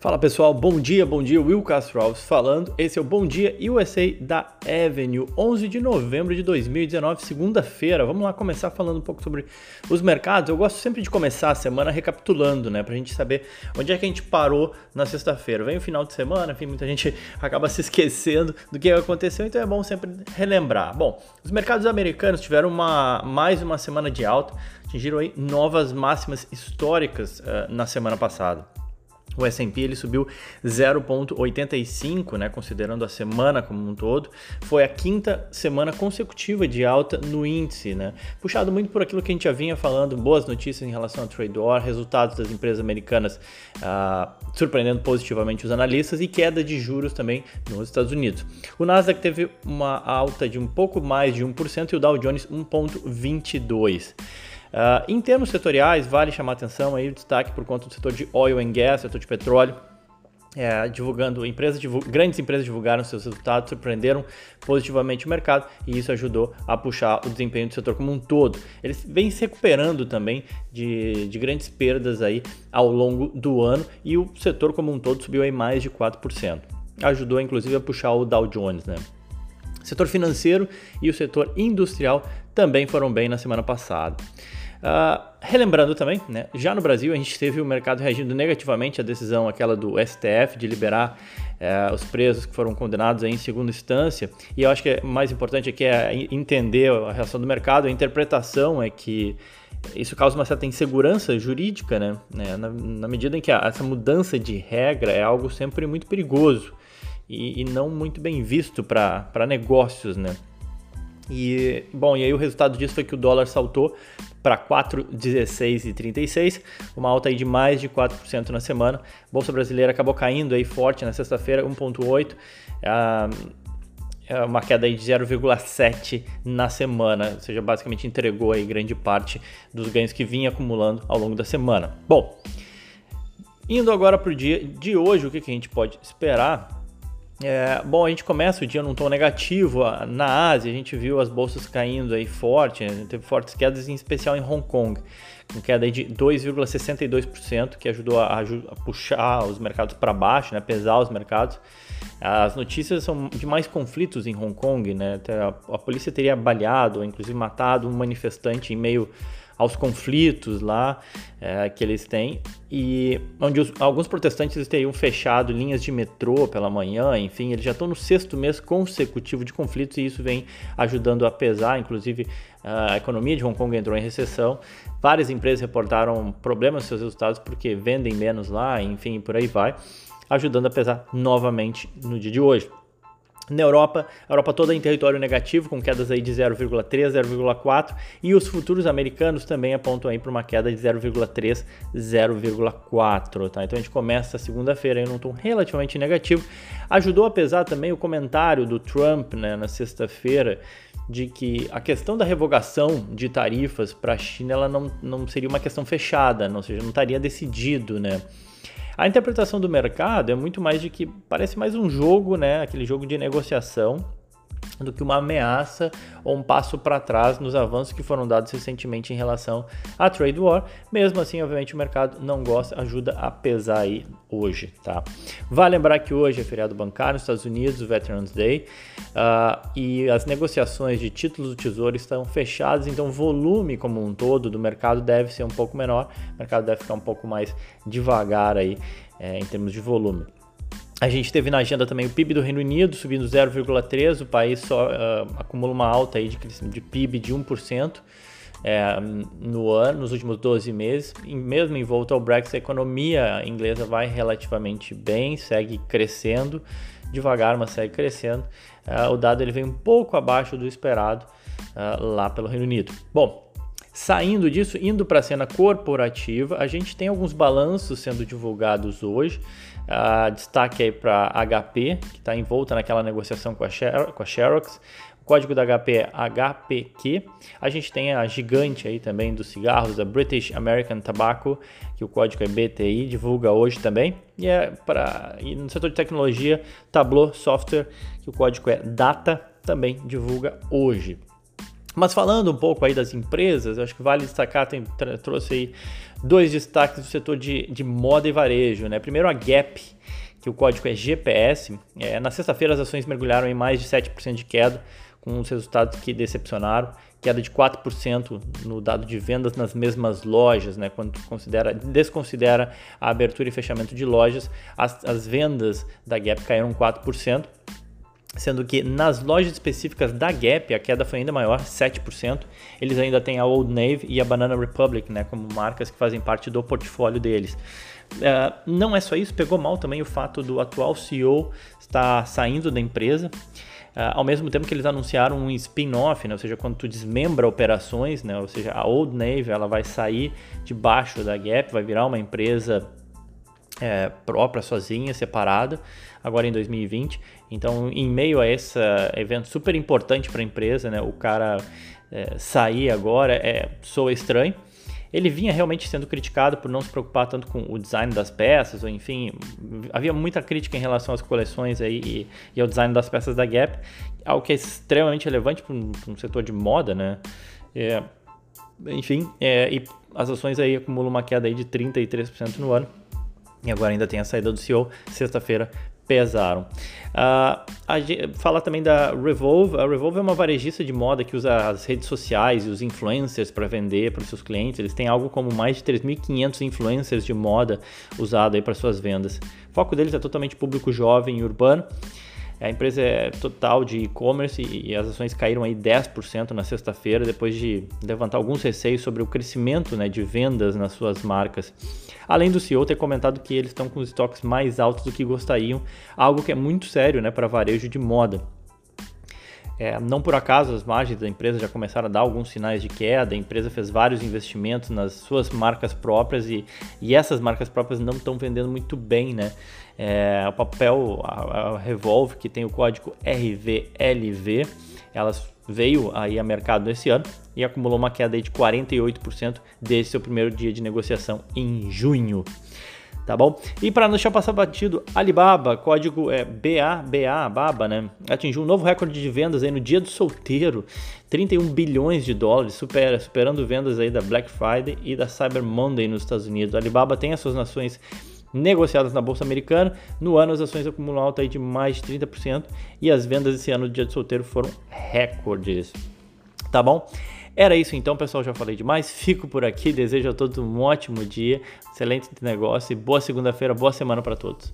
Fala pessoal, bom dia, bom dia, Will Castro Alves falando. Esse é o Bom Dia USA da Avenue, 11 de novembro de 2019, segunda-feira. Vamos lá começar falando um pouco sobre os mercados. Eu gosto sempre de começar a semana recapitulando, né, pra gente saber onde é que a gente parou na sexta-feira. Vem o final de semana, enfim, muita gente acaba se esquecendo do que aconteceu, então é bom sempre relembrar. Bom, os mercados americanos tiveram uma, mais uma semana de alta, atingiram aí novas máximas históricas uh, na semana passada. O S&P ele subiu 0,85, né, considerando a semana como um todo. Foi a quinta semana consecutiva de alta no índice, né, puxado muito por aquilo que a gente já vinha falando, boas notícias em relação ao trade war, resultados das empresas americanas ah, surpreendendo positivamente os analistas e queda de juros também nos Estados Unidos. O Nasdaq teve uma alta de um pouco mais de 1% e o Dow Jones 1,22%. Uh, em termos setoriais, vale chamar atenção aí o destaque por conta do setor de oil and gas, setor de petróleo. É, divulgando, empresas, grandes empresas divulgaram seus resultados, surpreenderam positivamente o mercado e isso ajudou a puxar o desempenho do setor como um todo. Eles vêm se recuperando também de, de grandes perdas aí ao longo do ano e o setor como um todo subiu aí mais de 4%. Ajudou inclusive a puxar o Dow Jones, né? Setor financeiro e o setor industrial também foram bem na semana passada. Uh, relembrando também, né, já no Brasil a gente teve o mercado reagindo negativamente à decisão aquela do STF de liberar uh, os presos que foram condenados em segunda instância. E eu acho que é mais importante aqui é entender a reação do mercado, a interpretação é que isso causa uma certa insegurança jurídica, né? né na, na, medida em que a, essa mudança de regra é algo sempre muito perigoso e, e não muito bem visto para negócios, né? E, bom, e aí o resultado disso foi que o dólar saltou para 4,1636, uma alta aí de mais de 4% na semana. A Bolsa brasileira acabou caindo aí forte na sexta-feira, 1,8%. Ah, é uma queda aí de 0,7 na semana, ou seja, basicamente entregou aí grande parte dos ganhos que vinha acumulando ao longo da semana. Bom, indo agora para o dia de hoje, o que, que a gente pode esperar? É, bom, a gente começa o dia num tom negativo. Na Ásia, a gente viu as bolsas caindo aí forte, né? teve fortes quedas, em especial em Hong Kong, com queda de 2,62%, que ajudou a, a, puxar os mercados para baixo, né? pesar os mercados. As notícias são de mais conflitos em Hong Kong, né? A, a polícia teria baleado, inclusive matado um manifestante em meio aos conflitos lá é, que eles têm e onde os, alguns protestantes teriam fechado linhas de metrô pela manhã, enfim, eles já estão no sexto mês consecutivo de conflitos e isso vem ajudando a pesar, inclusive a economia de Hong Kong entrou em recessão, várias empresas reportaram problemas nos seus resultados porque vendem menos lá, enfim, por aí vai, ajudando a pesar novamente no dia de hoje. Na Europa, a Europa toda em território negativo, com quedas aí de 0,3, 0,4, e os futuros americanos também apontam aí para uma queda de 0,3, 0,4, tá? Então a gente começa segunda-feira em um tom relativamente negativo. Ajudou a pesar também o comentário do Trump né, na sexta-feira de que a questão da revogação de tarifas para a China ela não, não seria uma questão fechada, ou seja, não estaria decidido, né? A interpretação do mercado é muito mais de que parece mais um jogo, né? Aquele jogo de negociação do que uma ameaça ou um passo para trás nos avanços que foram dados recentemente em relação à trade war. Mesmo assim, obviamente, o mercado não gosta, ajuda a pesar aí hoje, tá? Vale lembrar que hoje é feriado bancário nos Estados Unidos, o Veterans Day, uh, e as negociações de títulos do Tesouro estão fechadas, então o volume como um todo do mercado deve ser um pouco menor, o mercado deve ficar um pouco mais devagar aí é, em termos de volume. A gente teve na agenda também o PIB do Reino Unido subindo 0,3%, o país só uh, acumula uma alta aí de, de PIB de 1% é, no ano, nos últimos 12 meses. Mesmo em volta ao Brexit, a economia inglesa vai relativamente bem, segue crescendo, devagar, mas segue crescendo. Uh, o dado ele vem um pouco abaixo do esperado uh, lá pelo Reino Unido. Bom, Saindo disso, indo para a cena corporativa, a gente tem alguns balanços sendo divulgados hoje. Uh, destaque aí para HP, que está envolta naquela negociação com a, Xer com a Xerox. O código da HP é HPQ. A gente tem a gigante aí também dos cigarros, a British American Tobacco, que o código é BTI, divulga hoje também. E, é para no setor de tecnologia, Tableau Software, que o código é DATA, também divulga hoje. Mas falando um pouco aí das empresas, acho que vale destacar, tem, trouxe aí dois destaques do setor de, de moda e varejo. Né? Primeiro a Gap, que o código é GPS. É, na sexta-feira as ações mergulharam em mais de 7% de queda, com os resultados que decepcionaram. Queda de 4% no dado de vendas nas mesmas lojas, né? quando considera, desconsidera a abertura e fechamento de lojas, as, as vendas da Gap caíram 4% sendo que nas lojas específicas da Gap a queda foi ainda maior, 7%. Eles ainda têm a Old Navy e a Banana Republic, né, como marcas que fazem parte do portfólio deles. Uh, não é só isso, pegou mal também o fato do atual CEO estar saindo da empresa. Uh, ao mesmo tempo que eles anunciaram um spin-off, né? ou seja, quando tu desmembra operações, né? ou seja, a Old Navy ela vai sair debaixo da Gap, vai virar uma empresa é, própria, sozinha, separada, agora em 2020. Então, em meio a esse evento super importante para a empresa, né, o cara é, sair agora é, soa estranho. Ele vinha realmente sendo criticado por não se preocupar tanto com o design das peças, ou enfim, havia muita crítica em relação às coleções aí e, e ao design das peças da Gap, algo que é extremamente relevante para um, um, setor de moda, né? É, enfim, é, e as ações aí acumulam uma queda aí de 33% no ano. E agora ainda tem a saída do CEO, sexta-feira pesaram. Uh, fala também da Revolve. A Revolve é uma varejista de moda que usa as redes sociais e os influencers para vender para os seus clientes. Eles têm algo como mais de 3.500 influencers de moda usado para suas vendas. O foco deles é totalmente público jovem e urbano. A empresa é total de e-commerce e as ações caíram aí 10% na sexta-feira, depois de levantar alguns receios sobre o crescimento né, de vendas nas suas marcas. Além do CEO ter comentado que eles estão com os estoques mais altos do que gostariam, algo que é muito sério né, para varejo de moda. É, não por acaso as margens da empresa já começaram a dar alguns sinais de queda, a empresa fez vários investimentos nas suas marcas próprias e, e essas marcas próprias não estão vendendo muito bem, né? É, o papel, a, a Revolve, que tem o código RVLV, elas veio aí a mercado esse ano e acumulou uma queda de 48% desde seu primeiro dia de negociação em junho tá bom? E para não deixar passar batido, Alibaba, código é BABA, BABA, né? Atingiu um novo recorde de vendas aí no dia do solteiro, 31 bilhões de dólares, supera, superando vendas aí da Black Friday e da Cyber Monday nos Estados Unidos. A Alibaba tem as suas nações negociadas na bolsa americana. No ano as ações acumulam alta aí de mais de 30% e as vendas esse ano no dia do solteiro foram recordes. Tá bom? Era isso então, pessoal. Já falei demais. Fico por aqui. Desejo a todos um ótimo dia, excelente negócio e boa segunda-feira, boa semana para todos.